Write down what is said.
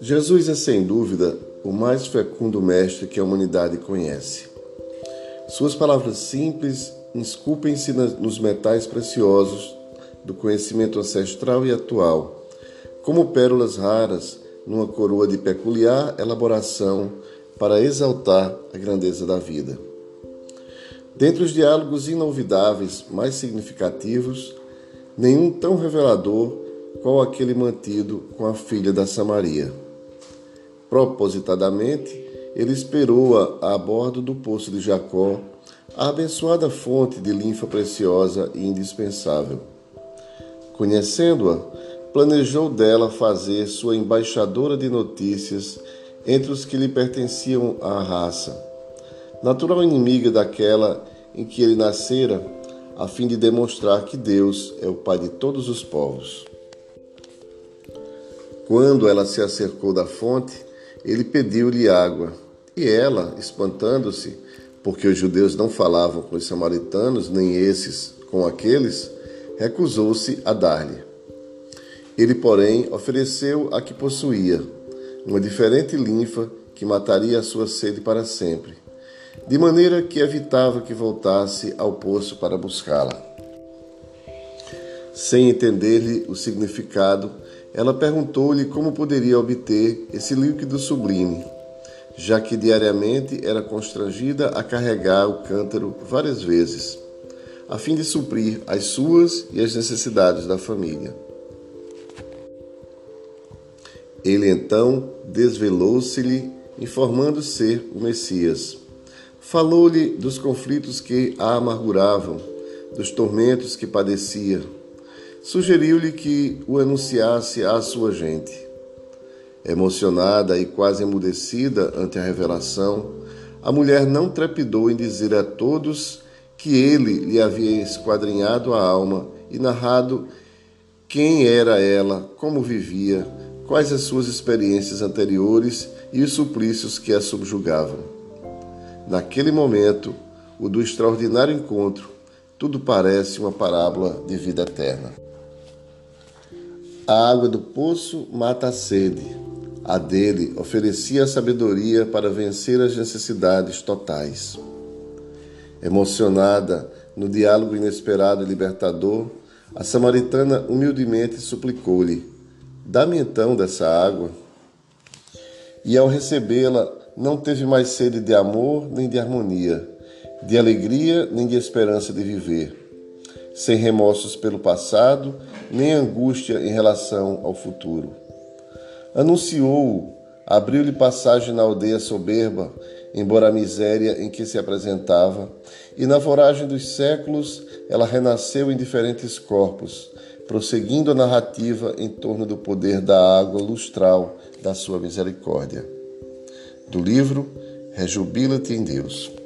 Jesus é sem dúvida o mais fecundo mestre que a humanidade conhece. Suas palavras simples esculpem-se nos metais preciosos do conhecimento ancestral e atual, como pérolas raras numa coroa de peculiar elaboração para exaltar a grandeza da vida. Dentre os diálogos inolvidáveis mais significativos, nenhum tão revelador qual aquele mantido com a filha da Samaria. Propositadamente, ele esperou-a a bordo do poço de Jacó, a abençoada fonte de linfa preciosa e indispensável. Conhecendo-a, planejou dela fazer sua embaixadora de notícias entre os que lhe pertenciam à raça, natural inimiga daquela em que ele nascera, a fim de demonstrar que Deus é o Pai de todos os povos. Quando ela se acercou da fonte, ele pediu-lhe água, e ela, espantando-se, porque os judeus não falavam com os samaritanos, nem esses com aqueles, recusou-se a dar-lhe. Ele, porém, ofereceu a que possuía, uma diferente linfa que mataria a sua sede para sempre, de maneira que evitava que voltasse ao poço para buscá-la. Sem entender-lhe o significado, ela perguntou-lhe como poderia obter esse líquido sublime, já que diariamente era constrangida a carregar o cântaro várias vezes, a fim de suprir as suas e as necessidades da família. Ele então desvelou-se-lhe, informando ser o Messias. Falou-lhe dos conflitos que a amarguravam, dos tormentos que padecia sugeriu-lhe que o anunciasse à sua gente. Emocionada e quase emudecida ante a revelação, a mulher não trepidou em dizer a todos que ele lhe havia esquadrinhado a alma e narrado quem era ela, como vivia, quais as suas experiências anteriores e os suplícios que a subjugavam. Naquele momento, o do extraordinário encontro, tudo parece uma parábola de vida eterna. A água do poço mata a sede. A dele oferecia a sabedoria para vencer as necessidades totais. Emocionada no diálogo inesperado e libertador, a samaritana humildemente suplicou-lhe: Dá-me então dessa água. E ao recebê-la, não teve mais sede de amor nem de harmonia, de alegria nem de esperança de viver sem remorsos pelo passado, nem angústia em relação ao futuro. Anunciou-o, abriu-lhe passagem na aldeia soberba, embora a miséria em que se apresentava, e na voragem dos séculos ela renasceu em diferentes corpos, prosseguindo a narrativa em torno do poder da água lustral da sua misericórdia. Do livro Rejubila-te em Deus.